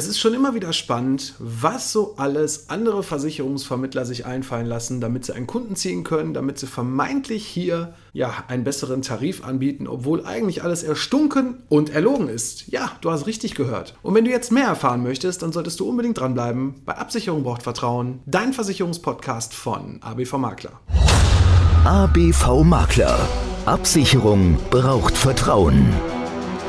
Es ist schon immer wieder spannend, was so alles andere Versicherungsvermittler sich einfallen lassen, damit sie einen Kunden ziehen können, damit sie vermeintlich hier ja einen besseren Tarif anbieten, obwohl eigentlich alles erstunken und erlogen ist. Ja, du hast richtig gehört. Und wenn du jetzt mehr erfahren möchtest, dann solltest du unbedingt dranbleiben. Bei Absicherung braucht Vertrauen, dein Versicherungspodcast von ABV Makler. ABV Makler. Absicherung braucht Vertrauen.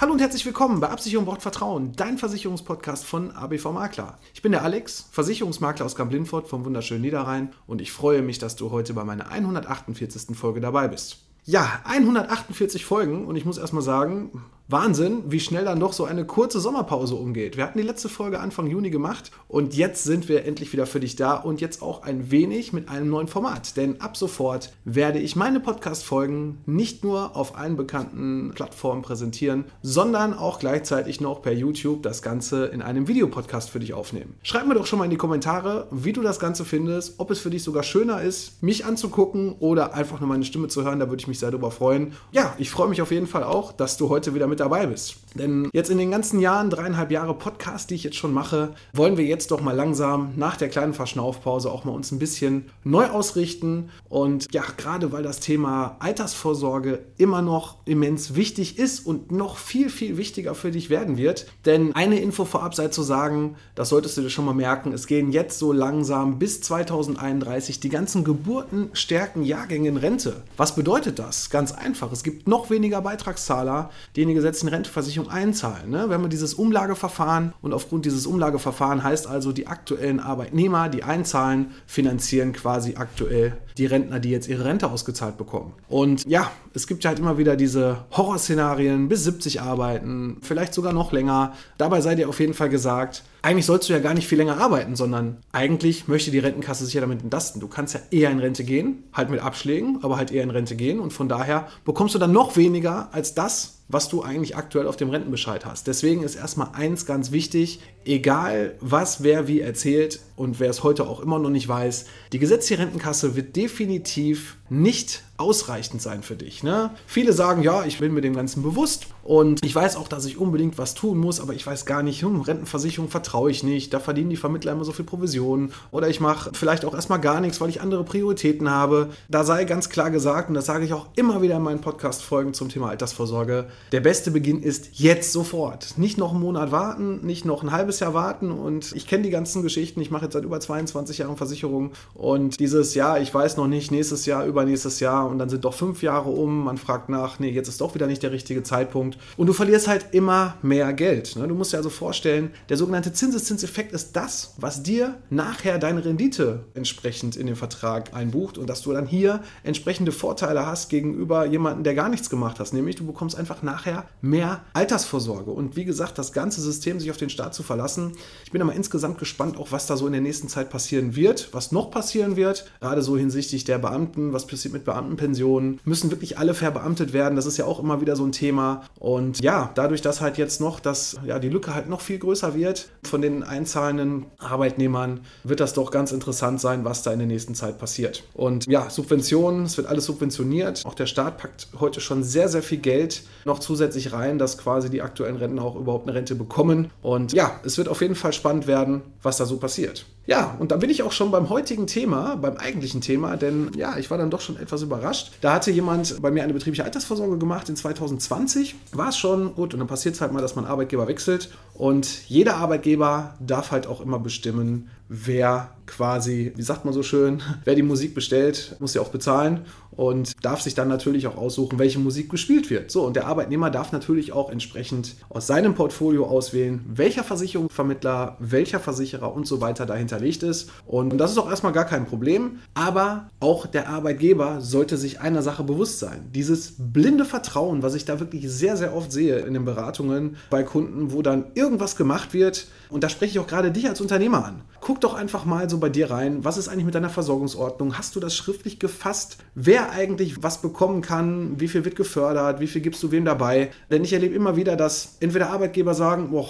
Hallo und herzlich willkommen bei Absicherung braucht Vertrauen, dein Versicherungspodcast von ABV Makler. Ich bin der Alex, Versicherungsmakler aus Kamp-Lindfort vom wunderschönen Niederrhein und ich freue mich, dass du heute bei meiner 148. Folge dabei bist. Ja, 148 Folgen und ich muss erstmal sagen, Wahnsinn, wie schnell dann doch so eine kurze Sommerpause umgeht. Wir hatten die letzte Folge Anfang Juni gemacht und jetzt sind wir endlich wieder für dich da und jetzt auch ein wenig mit einem neuen Format. Denn ab sofort werde ich meine Podcast-Folgen nicht nur auf allen bekannten Plattformen präsentieren, sondern auch gleichzeitig noch per YouTube das Ganze in einem Videopodcast für dich aufnehmen. Schreib mir doch schon mal in die Kommentare, wie du das Ganze findest, ob es für dich sogar schöner ist, mich anzugucken oder einfach nur meine Stimme zu hören. Da würde ich mich sehr darüber freuen. Ja, ich freue mich auf jeden Fall auch, dass du heute wieder mit dabei bist. Denn jetzt in den ganzen Jahren, dreieinhalb Jahre Podcast, die ich jetzt schon mache, wollen wir jetzt doch mal langsam nach der kleinen Verschnaufpause auch mal uns ein bisschen neu ausrichten. Und ja, gerade weil das Thema Altersvorsorge immer noch immens wichtig ist und noch viel, viel wichtiger für dich werden wird. Denn eine Info vorab sei zu sagen, das solltest du dir schon mal merken, es gehen jetzt so langsam bis 2031 die ganzen Geburten stärken Jahrgänge in Rente. Was bedeutet das? Ganz einfach, es gibt noch weniger Beitragszahler, die in die gesetzlichen Renteversicherung einzahlen. Ne? Wir haben dieses Umlageverfahren und aufgrund dieses Umlageverfahrens heißt also, die aktuellen Arbeitnehmer, die einzahlen, finanzieren quasi aktuell die Rentner, die jetzt ihre Rente ausgezahlt bekommen. Und ja, es gibt halt immer wieder diese Horrorszenarien, bis 70 arbeiten, vielleicht sogar noch länger. Dabei sei dir auf jeden Fall gesagt, eigentlich sollst du ja gar nicht viel länger arbeiten, sondern eigentlich möchte die Rentenkasse sich ja damit entlasten. Du kannst ja eher in Rente gehen, halt mit Abschlägen, aber halt eher in Rente gehen und von daher bekommst du dann noch weniger als das, was du eigentlich aktuell auf dem Rentenbescheid hast. Deswegen ist erstmal eins ganz wichtig, egal was wer wie erzählt und wer es heute auch immer noch nicht weiß, die gesetzliche Rentenkasse wird definitiv nicht ausreichend sein für dich. Ne? Viele sagen, ja, ich bin mir dem Ganzen bewusst und ich weiß auch, dass ich unbedingt was tun muss, aber ich weiß gar nicht, hm, Rentenversicherung vertraue ich nicht, da verdienen die Vermittler immer so viel Provisionen oder ich mache vielleicht auch erstmal gar nichts, weil ich andere Prioritäten habe. Da sei ganz klar gesagt, und das sage ich auch immer wieder in meinen Podcast-Folgen zum Thema Altersvorsorge, der beste Beginn ist jetzt sofort. Nicht noch einen Monat warten, nicht noch ein halbes Jahr warten und ich kenne die ganzen Geschichten, ich mache jetzt seit über 22 Jahren Versicherung und dieses Jahr, ich weiß noch nicht, nächstes Jahr, übernächstes Jahr und dann sind doch fünf Jahre um, man fragt nach, nee, jetzt ist doch wieder nicht der richtige Zeitpunkt und du verlierst halt immer mehr Geld. Ne? Du musst dir also vorstellen, der sogenannte Zinseszinseffekt ist das, was dir nachher deine Rendite entsprechend in den Vertrag einbucht und dass du dann hier entsprechende Vorteile hast gegenüber jemandem, der gar nichts gemacht hat. Nämlich du bekommst einfach nachher mehr Altersvorsorge. Und wie gesagt, das ganze System sich auf den Staat zu verlassen. Ich bin aber insgesamt gespannt, auch was da so in der nächsten Zeit passieren wird, was noch passieren wird, gerade so hinsichtlich der Beamten, was passiert mit Beamtenpensionen. Müssen wirklich alle verbeamtet werden? Das ist ja auch immer wieder so ein Thema. Und ja, dadurch, dass halt jetzt noch, dass ja, die Lücke halt noch viel größer wird von den einzahlenden Arbeitnehmern, wird das doch ganz interessant sein, was da in der nächsten Zeit passiert. Und ja, Subventionen, es wird alles subventioniert. Auch der Staat packt heute schon sehr, sehr viel Geld noch zusätzlich rein, dass quasi die aktuellen Rentner auch überhaupt eine Rente bekommen. Und ja, es wird auf jeden Fall spannend werden, was da so passiert. Ja, und dann bin ich auch schon beim heutigen Thema, beim eigentlichen Thema, denn ja, ich war dann doch schon etwas überrascht. Da hatte jemand bei mir eine betriebliche Altersvorsorge gemacht in 2020. War es schon gut und dann passiert es halt mal, dass man Arbeitgeber wechselt und jeder Arbeitgeber darf halt auch immer bestimmen, wer quasi, wie sagt man so schön, wer die Musik bestellt, muss ja auch bezahlen und darf sich dann natürlich auch aussuchen, welche Musik gespielt wird. So, und der Arbeitnehmer darf natürlich auch entsprechend aus seinem Portfolio auswählen, welcher Versicherungsvermittler, welcher Versicherer und so weiter dahinterlegt ist. Und das ist auch erstmal gar kein Problem, aber auch der Arbeitgeber sollte sich einer Sache bewusst sein. Dieses blinde Vertrauen, was ich da wirklich sehr, sehr oft sehe in den Beratungen bei Kunden, wo dann irgendwas gemacht wird, und da spreche ich auch gerade dich als Unternehmer an. Guck doch einfach mal so bei dir rein? Was ist eigentlich mit deiner Versorgungsordnung? Hast du das schriftlich gefasst? Wer eigentlich was bekommen kann? Wie viel wird gefördert? Wie viel gibst du wem dabei? Denn ich erlebe immer wieder, dass entweder Arbeitgeber sagen, boah,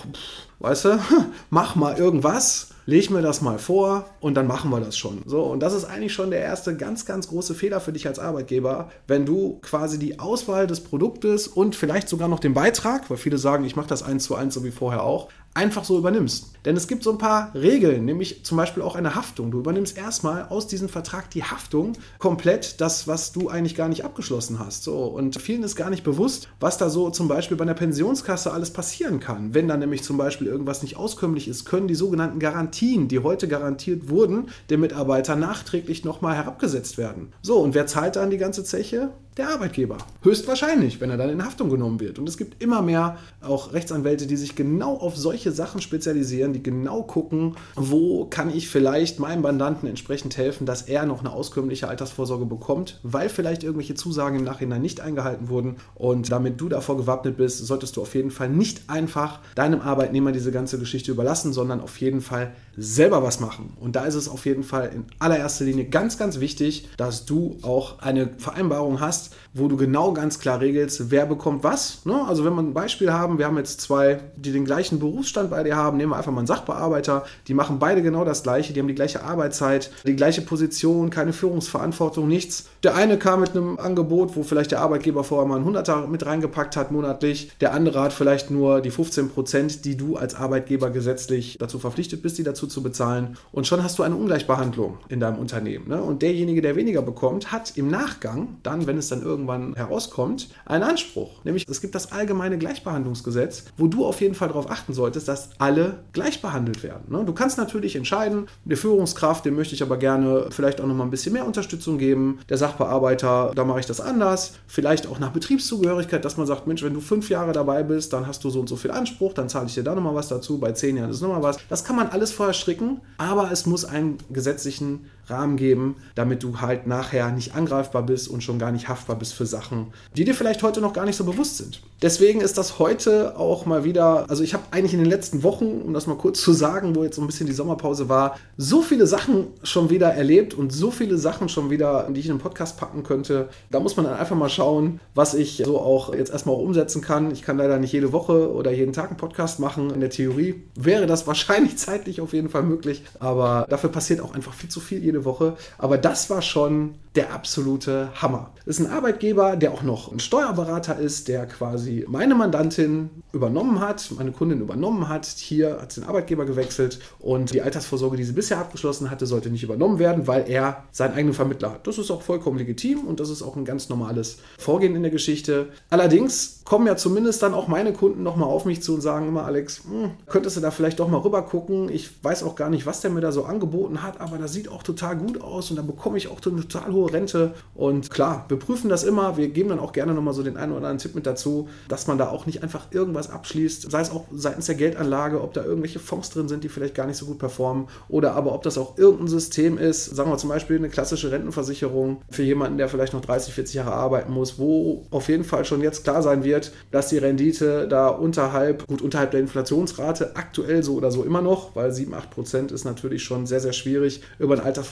weißt du, mach mal irgendwas leg mir das mal vor und dann machen wir das schon. So, und das ist eigentlich schon der erste ganz, ganz große Fehler für dich als Arbeitgeber, wenn du quasi die Auswahl des Produktes und vielleicht sogar noch den Beitrag, weil viele sagen, ich mache das eins zu eins so wie vorher auch, einfach so übernimmst. Denn es gibt so ein paar Regeln, nämlich zum Beispiel auch eine Haftung. Du übernimmst erstmal aus diesem Vertrag die Haftung komplett, das, was du eigentlich gar nicht abgeschlossen hast. So, und vielen ist gar nicht bewusst, was da so zum Beispiel bei einer Pensionskasse alles passieren kann. Wenn da nämlich zum Beispiel irgendwas nicht auskömmlich ist, können die sogenannten Garantien, die heute garantiert wurden, dem Mitarbeiter nachträglich nochmal herabgesetzt werden. So, und wer zahlt dann die ganze Zeche? Der Arbeitgeber. Höchstwahrscheinlich, wenn er dann in Haftung genommen wird. Und es gibt immer mehr auch Rechtsanwälte, die sich genau auf solche Sachen spezialisieren, die genau gucken, wo kann ich vielleicht meinem Mandanten entsprechend helfen, dass er noch eine auskömmliche Altersvorsorge bekommt, weil vielleicht irgendwelche Zusagen im Nachhinein nicht eingehalten wurden. Und damit du davor gewappnet bist, solltest du auf jeden Fall nicht einfach deinem Arbeitnehmer diese ganze Geschichte überlassen, sondern auf jeden Fall selber was machen. Und da ist es auf jeden Fall in allererster Linie ganz, ganz wichtig, dass du auch eine Vereinbarung hast, wo du genau ganz klar regelst, wer bekommt was. Ne? Also wenn wir ein Beispiel haben, wir haben jetzt zwei, die den gleichen Berufsstand bei dir haben, nehmen wir einfach mal einen Sachbearbeiter, die machen beide genau das gleiche, die haben die gleiche Arbeitszeit, die gleiche Position, keine Führungsverantwortung, nichts. Der eine kam mit einem Angebot, wo vielleicht der Arbeitgeber vorher mal einen Hunderter mit reingepackt hat monatlich, der andere hat vielleicht nur die 15 Prozent, die du als Arbeitgeber gesetzlich dazu verpflichtet bist, die dazu zu bezahlen. Und schon hast du eine Ungleichbehandlung in deinem Unternehmen. Ne? Und derjenige, der weniger bekommt, hat im Nachgang, dann, wenn es dann irgendwann herauskommt, einen Anspruch. Nämlich es gibt das allgemeine Gleichbehandlungsgesetz, wo du auf jeden Fall darauf achten solltest, dass alle gleich behandelt werden. Ne? Du kannst natürlich entscheiden, der Führungskraft, dem möchte ich aber gerne vielleicht auch noch mal ein bisschen mehr Unterstützung geben. Der Sachbearbeiter, da mache ich das anders. Vielleicht auch nach Betriebszugehörigkeit, dass man sagt, Mensch, wenn du fünf Jahre dabei bist, dann hast du so und so viel Anspruch, dann zahle ich dir da nochmal was dazu. Bei zehn Jahren ist nochmal was. Das kann man alles vorher stricken, aber es muss einen gesetzlichen Rahmen geben, damit du halt nachher nicht angreifbar bist und schon gar nicht haftbar bist für Sachen, die dir vielleicht heute noch gar nicht so bewusst sind. Deswegen ist das heute auch mal wieder, also ich habe eigentlich in den letzten Wochen, um das mal kurz zu sagen, wo jetzt so ein bisschen die Sommerpause war, so viele Sachen schon wieder erlebt und so viele Sachen schon wieder, die ich in den Podcast packen könnte. Da muss man dann einfach mal schauen, was ich so auch jetzt erstmal auch umsetzen kann. Ich kann leider nicht jede Woche oder jeden Tag einen Podcast machen. In der Theorie wäre das wahrscheinlich zeitlich auf jeden Fall möglich, aber dafür passiert auch einfach viel zu viel jede Woche. Aber das war schon der absolute Hammer. Das ist ein Arbeitgeber, der auch noch ein Steuerberater ist, der quasi meine Mandantin übernommen hat, meine Kundin übernommen hat. Hier hat den Arbeitgeber gewechselt und die Altersvorsorge, die sie bisher abgeschlossen hatte, sollte nicht übernommen werden, weil er seinen eigenen Vermittler hat. Das ist auch vollkommen legitim und das ist auch ein ganz normales Vorgehen in der Geschichte. Allerdings kommen ja zumindest dann auch meine Kunden nochmal auf mich zu und sagen immer, Alex, hm, könntest du da vielleicht doch mal rüber gucken? Ich weiß auch gar nicht, was der mir da so angeboten hat, aber das sieht auch total gut aus und da bekomme ich auch eine total hohe Rente. Und klar, wir prüfen das immer. Wir geben dann auch gerne nochmal so den einen oder anderen Tipp mit dazu, dass man da auch nicht einfach irgendwas abschließt, sei es auch seitens der Geldanlage, ob da irgendwelche Fonds drin sind, die vielleicht gar nicht so gut performen oder aber ob das auch irgendein System ist, sagen wir zum Beispiel eine klassische Rentenversicherung für jemanden, der vielleicht noch 30, 40 Jahre arbeiten muss, wo auf jeden Fall schon jetzt klar sein wird, dass die Rendite da unterhalb, gut unterhalb der Inflationsrate aktuell so oder so immer noch, weil 7, 8 Prozent ist natürlich schon sehr, sehr schwierig über ein Altersvorsorgeprodukt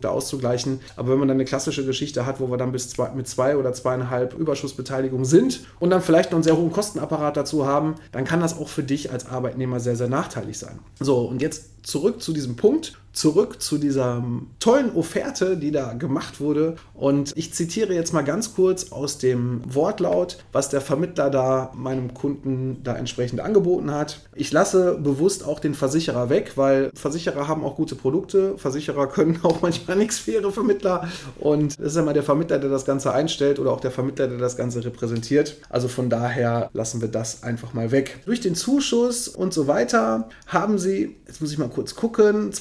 da auszugleichen. Aber wenn man dann eine klassische Geschichte hat, wo wir dann bis zwei, mit zwei oder zweieinhalb Überschussbeteiligung sind und dann vielleicht noch einen sehr hohen Kostenapparat dazu haben, dann kann das auch für dich als Arbeitnehmer sehr, sehr nachteilig sein. So, und jetzt zurück zu diesem Punkt, zurück zu dieser tollen Offerte, die da gemacht wurde. Und ich zitiere jetzt mal ganz kurz aus dem Wortlaut, was der Vermittler da meinem Kunden da entsprechend angeboten hat. Ich lasse bewusst auch den Versicherer weg, weil Versicherer haben auch gute Produkte. Versicherer können auch manchmal nichts für ihre Vermittler. Und es ist immer der Vermittler, der das Ganze einstellt oder auch der Vermittler, der das Ganze repräsentiert. Also von daher lassen wir das einfach mal weg. Durch den Zuschuss und so weiter haben sie, jetzt muss ich mal kurz gucken,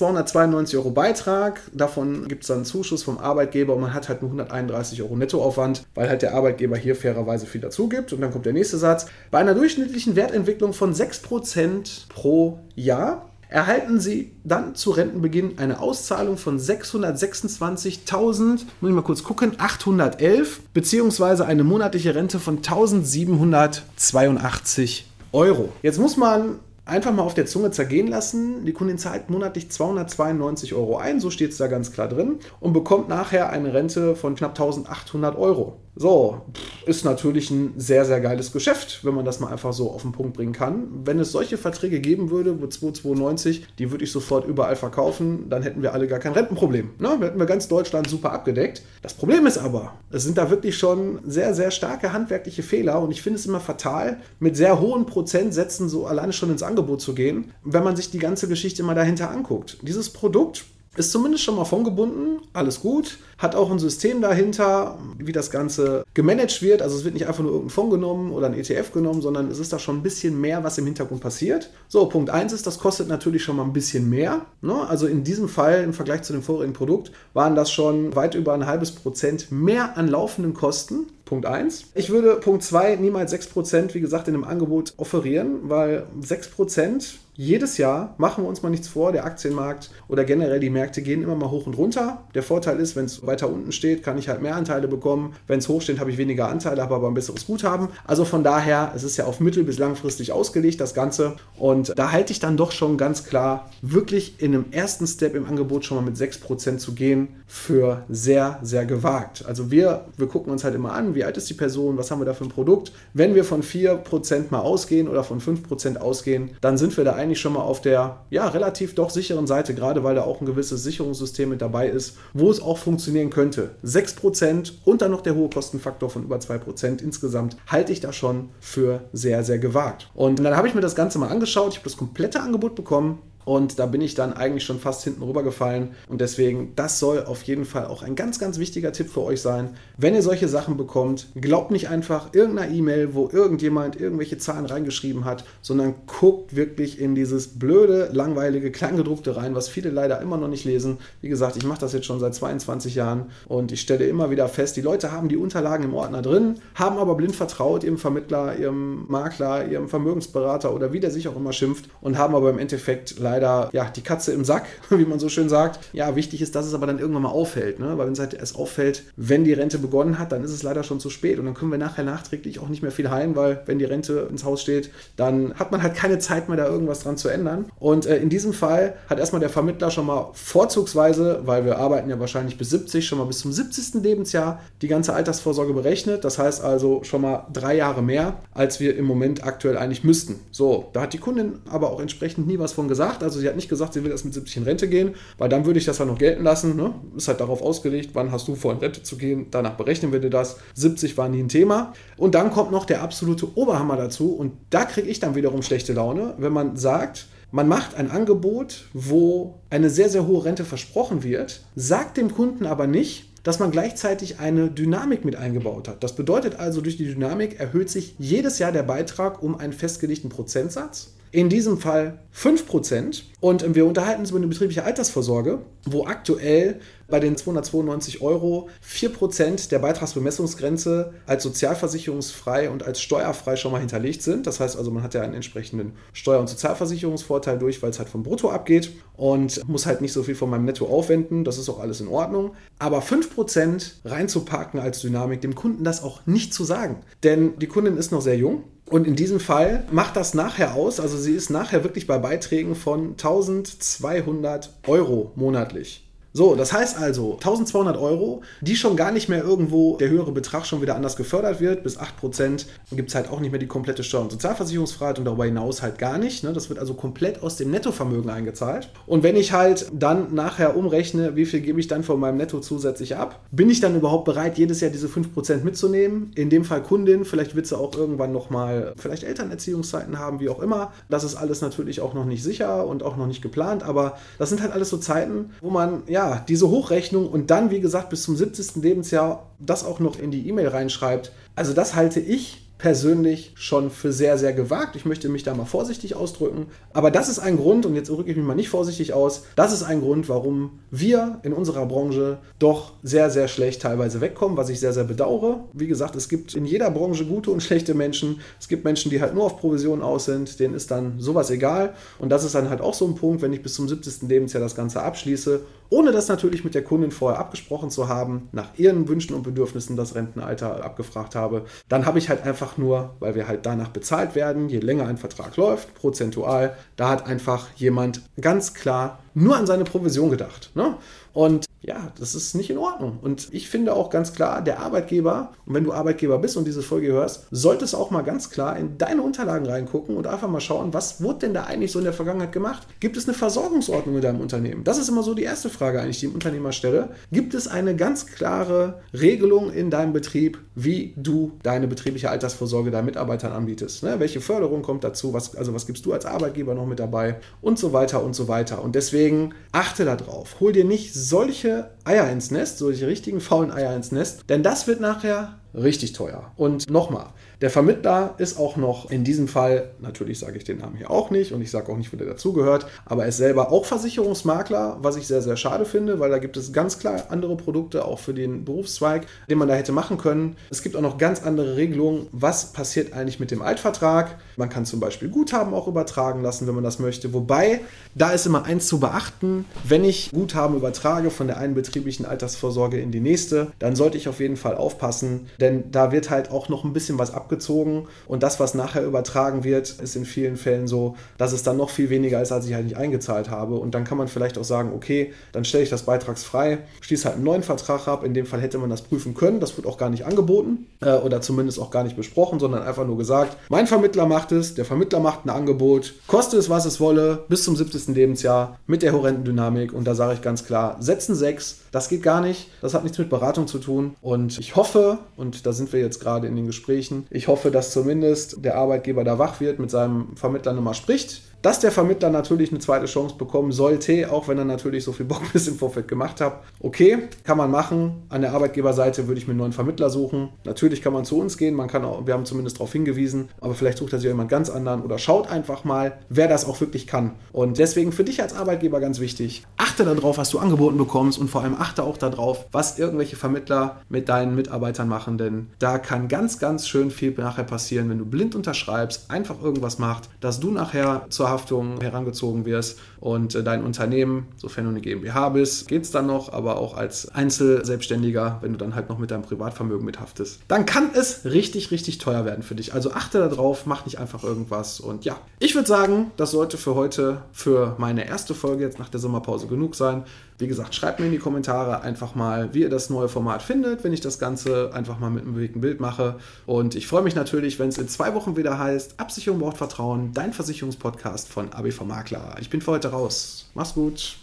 292 Euro Beitrag. Davon gibt es dann einen Zuschuss vom Arbeitgeber und man hat halt nur 131 Euro Nettoaufwand, weil halt der Arbeitgeber hier fairerweise viel dazu gibt. Und dann kommt der nächste Satz. Bei einer durchschnittlichen Wertentwicklung von 6% pro Jahr erhalten Sie dann zu Rentenbeginn eine Auszahlung von 626.000, muss ich mal kurz gucken, 811, beziehungsweise eine monatliche Rente von 1782 Euro. Jetzt muss man einfach mal auf der Zunge zergehen lassen. Die Kundin zahlt monatlich 292 Euro ein, so steht es da ganz klar drin, und bekommt nachher eine Rente von knapp 1800 Euro. So, ist natürlich ein sehr, sehr geiles Geschäft, wenn man das mal einfach so auf den Punkt bringen kann. Wenn es solche Verträge geben würde, wo 292, die würde ich sofort überall verkaufen, dann hätten wir alle gar kein Rentenproblem. Ne? Dann hätten wir ganz Deutschland super abgedeckt. Das Problem ist aber, es sind da wirklich schon sehr, sehr starke handwerkliche Fehler und ich finde es immer fatal, mit sehr hohen Prozentsätzen so alleine schon ins Angebot zu gehen, wenn man sich die ganze Geschichte mal dahinter anguckt. Dieses Produkt ist zumindest schon mal fondgebunden, alles gut. Hat auch ein System dahinter, wie das Ganze gemanagt wird. Also es wird nicht einfach nur irgendein Fonds genommen oder ein ETF genommen, sondern es ist da schon ein bisschen mehr, was im Hintergrund passiert. So, Punkt 1 ist, das kostet natürlich schon mal ein bisschen mehr. Ne? Also in diesem Fall im Vergleich zu dem vorigen Produkt waren das schon weit über ein halbes Prozent mehr an laufenden Kosten. Punkt 1. Ich würde Punkt 2 niemals 6%, wie gesagt, in einem Angebot offerieren, weil 6% jedes Jahr, machen wir uns mal nichts vor, der Aktienmarkt oder generell die Märkte gehen immer mal hoch und runter. Der Vorteil ist, wenn es weiter unten steht, kann ich halt mehr Anteile bekommen. Wenn es hoch steht, habe ich weniger Anteile, habe aber ein besseres Guthaben. Also von daher, es ist ja auf mittel- bis langfristig ausgelegt, das Ganze. Und da halte ich dann doch schon ganz klar, wirklich in einem ersten Step im Angebot schon mal mit 6% zu gehen, für sehr, sehr gewagt. Also wir, wir gucken uns halt immer an, wie alt ist die Person, was haben wir da für ein Produkt. Wenn wir von 4% mal ausgehen oder von 5% ausgehen, dann sind wir da eigentlich schon mal auf der ja, relativ doch sicheren Seite, gerade weil da auch ein gewisses Sicherungssystem mit dabei ist, wo es auch funktionieren könnte. 6% und dann noch der hohe Kostenfaktor von über 2% insgesamt halte ich da schon für sehr, sehr gewagt. Und dann habe ich mir das Ganze mal angeschaut, ich habe das komplette Angebot bekommen und da bin ich dann eigentlich schon fast hinten rübergefallen. Und deswegen, das soll auf jeden Fall auch ein ganz, ganz wichtiger Tipp für euch sein. Wenn ihr solche Sachen bekommt, glaubt nicht einfach irgendeiner E-Mail, wo irgendjemand irgendwelche Zahlen reingeschrieben hat, sondern guckt wirklich in dieses blöde, langweilige, Kleingedruckte rein, was viele leider immer noch nicht lesen. Wie gesagt, ich mache das jetzt schon seit 22 Jahren und ich stelle immer wieder fest, die Leute haben die Unterlagen im Ordner drin, haben aber blind vertraut ihrem Vermittler, ihrem Makler, ihrem Vermögensberater oder wie der sich auch immer schimpft und haben aber im Endeffekt leider leider ja, die Katze im Sack, wie man so schön sagt. Ja, wichtig ist, dass es aber dann irgendwann mal auffällt. Ne? Weil wenn es halt erst auffällt, wenn die Rente begonnen hat, dann ist es leider schon zu spät. Und dann können wir nachher nachträglich auch nicht mehr viel heilen, weil wenn die Rente ins Haus steht, dann hat man halt keine Zeit mehr, da irgendwas dran zu ändern. Und äh, in diesem Fall hat erstmal der Vermittler schon mal vorzugsweise, weil wir arbeiten ja wahrscheinlich bis 70, schon mal bis zum 70. Lebensjahr die ganze Altersvorsorge berechnet. Das heißt also schon mal drei Jahre mehr, als wir im Moment aktuell eigentlich müssten. So, da hat die Kundin aber auch entsprechend nie was von gesagt. Also sie hat nicht gesagt, sie will erst mit 70 in Rente gehen, weil dann würde ich das ja noch gelten lassen. Ne? Ist halt darauf ausgelegt, wann hast du vor, in Rente zu gehen. Danach berechnen wir dir das. 70 war nie ein Thema. Und dann kommt noch der absolute Oberhammer dazu. Und da kriege ich dann wiederum schlechte Laune, wenn man sagt, man macht ein Angebot, wo eine sehr, sehr hohe Rente versprochen wird, sagt dem Kunden aber nicht, dass man gleichzeitig eine Dynamik mit eingebaut hat. Das bedeutet also, durch die Dynamik erhöht sich jedes Jahr der Beitrag um einen festgelegten Prozentsatz in diesem Fall 5%. Und wir unterhalten uns über eine betriebliche Altersvorsorge, wo aktuell bei den 292 Euro 4% der Beitragsbemessungsgrenze als sozialversicherungsfrei und als steuerfrei schon mal hinterlegt sind. Das heißt also, man hat ja einen entsprechenden Steuer- und Sozialversicherungsvorteil durch, weil es halt vom Brutto abgeht und muss halt nicht so viel von meinem Netto aufwenden. Das ist auch alles in Ordnung. Aber 5% reinzupacken als Dynamik, dem Kunden das auch nicht zu sagen. Denn die Kundin ist noch sehr jung und in diesem Fall macht das nachher aus, also sie ist nachher wirklich bei Beiträgen von 1200 Euro monatlich. So, das heißt also 1200 Euro, die schon gar nicht mehr irgendwo der höhere Betrag schon wieder anders gefördert wird. Bis 8% gibt es halt auch nicht mehr die komplette Steuer- und Sozialversicherungsfreiheit und darüber hinaus halt gar nicht. Ne? Das wird also komplett aus dem Nettovermögen eingezahlt. Und wenn ich halt dann nachher umrechne, wie viel gebe ich dann von meinem Netto zusätzlich ab, bin ich dann überhaupt bereit, jedes Jahr diese 5% mitzunehmen? In dem Fall Kundin, vielleicht wird sie auch irgendwann nochmal vielleicht Elternerziehungszeiten haben, wie auch immer. Das ist alles natürlich auch noch nicht sicher und auch noch nicht geplant, aber das sind halt alles so Zeiten, wo man ja diese Hochrechnung und dann, wie gesagt, bis zum 70. Lebensjahr das auch noch in die E-Mail reinschreibt. Also das halte ich persönlich schon für sehr, sehr gewagt. Ich möchte mich da mal vorsichtig ausdrücken. Aber das ist ein Grund, und jetzt drücke ich mich mal nicht vorsichtig aus, das ist ein Grund, warum wir in unserer Branche doch sehr, sehr schlecht teilweise wegkommen, was ich sehr, sehr bedauere. Wie gesagt, es gibt in jeder Branche gute und schlechte Menschen. Es gibt Menschen, die halt nur auf Provisionen aus sind, denen ist dann sowas egal. Und das ist dann halt auch so ein Punkt, wenn ich bis zum 70. Lebensjahr das Ganze abschließe ohne das natürlich mit der Kundin vorher abgesprochen zu haben, nach ihren Wünschen und Bedürfnissen das Rentenalter abgefragt habe, dann habe ich halt einfach nur, weil wir halt danach bezahlt werden, je länger ein Vertrag läuft, prozentual, da hat einfach jemand ganz klar nur an seine Provision gedacht. Ne? Und ja, das ist nicht in Ordnung. Und ich finde auch ganz klar, der Arbeitgeber, und wenn du Arbeitgeber bist und diese Folge hörst, solltest auch mal ganz klar in deine Unterlagen reingucken und einfach mal schauen, was wurde denn da eigentlich so in der Vergangenheit gemacht? Gibt es eine Versorgungsordnung in deinem Unternehmen? Das ist immer so die erste Frage eigentlich, die ich dem Unternehmer stelle. Gibt es eine ganz klare Regelung in deinem Betrieb, wie du deine betriebliche Altersvorsorge deinen Mitarbeitern anbietest? Ne? Welche Förderung kommt dazu? Was, also was gibst du als Arbeitgeber noch mit dabei? Und so weiter und so weiter. Und deswegen achte darauf. Hol dir nicht solche Eier ins Nest, solche richtigen faulen Eier ins Nest, denn das wird nachher richtig teuer. Und nochmal, der Vermittler ist auch noch in diesem Fall, natürlich sage ich den Namen hier auch nicht und ich sage auch nicht, wo der dazugehört, aber er ist selber auch Versicherungsmakler, was ich sehr, sehr schade finde, weil da gibt es ganz klar andere Produkte auch für den Berufszweig, den man da hätte machen können. Es gibt auch noch ganz andere Regelungen, was passiert eigentlich mit dem Altvertrag. Man kann zum Beispiel Guthaben auch übertragen lassen, wenn man das möchte. Wobei, da ist immer eins zu beachten, wenn ich Guthaben übertrage von der einen betrieblichen Altersvorsorge in die nächste, dann sollte ich auf jeden Fall aufpassen, denn da wird halt auch noch ein bisschen was abgezogen. Und das, was nachher übertragen wird, ist in vielen Fällen so, dass es dann noch viel weniger ist, als ich halt nicht eingezahlt habe. Und dann kann man vielleicht auch sagen, okay, dann stelle ich das beitragsfrei, schließe halt einen neuen Vertrag ab, in dem Fall hätte man das prüfen können, das wird auch gar nicht angeboten äh, oder zumindest auch gar nicht besprochen, sondern einfach nur gesagt, mein Vermittler macht es, der Vermittler macht ein Angebot, koste es, was es wolle, bis zum 70. Lebensjahr mit der horrenden Dynamik. Und da sage ich ganz klar, setzen 6, das geht gar nicht, das hat nichts mit Beratung zu tun. Und ich hoffe, und da sind wir jetzt gerade in den Gesprächen. Ich hoffe, dass zumindest der Arbeitgeber da wach wird, mit seinem Vermittler nochmal spricht, dass der Vermittler natürlich eine zweite Chance bekommen sollte, auch wenn er natürlich so viel Bock bis im Vorfeld gemacht hat. Okay, kann man machen. An der Arbeitgeberseite würde ich mir einen neuen Vermittler suchen. Natürlich kann man zu uns gehen, man kann auch, wir haben zumindest darauf hingewiesen, aber vielleicht sucht er sich jemand ganz anderen oder schaut einfach mal, wer das auch wirklich kann. Und deswegen für dich als Arbeitgeber ganz wichtig, achte darauf, was du angeboten bekommst und vor allem achte auch darauf, was irgendwelche Vermittler mit deinen Mitarbeitern machen, denn da kann ganz, ganz schön viel nachher passieren, wenn du blind unterschreibst, einfach irgendwas macht, dass du nachher zur Haftung herangezogen wirst und äh, dein Unternehmen, sofern du eine GmbH bist, geht es dann noch, aber auch als Einzelselbstständiger, wenn du dann halt noch mit deinem Privatvermögen mithaftest, dann kann es richtig, richtig teuer werden für dich. Also achte darauf, mach nicht einfach irgendwas und ja, ich würde sagen, das sollte für heute, für meine erste Folge jetzt nach der Sommerpause genug sein. Wie gesagt, schreibt mir in die Kommentare einfach mal, wie ihr das neue Format findet, wenn ich das Ganze einfach mal mit einem bewegten Bild mache. Und ich freue mich natürlich, wenn es in zwei Wochen wieder heißt, Absicherung braucht Vertrauen, dein Versicherungspodcast von ABV Makler. Ich bin für heute raus. Mach's gut.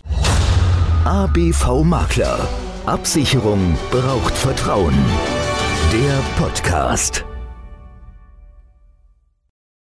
ABV Makler. Absicherung braucht Vertrauen. Der Podcast.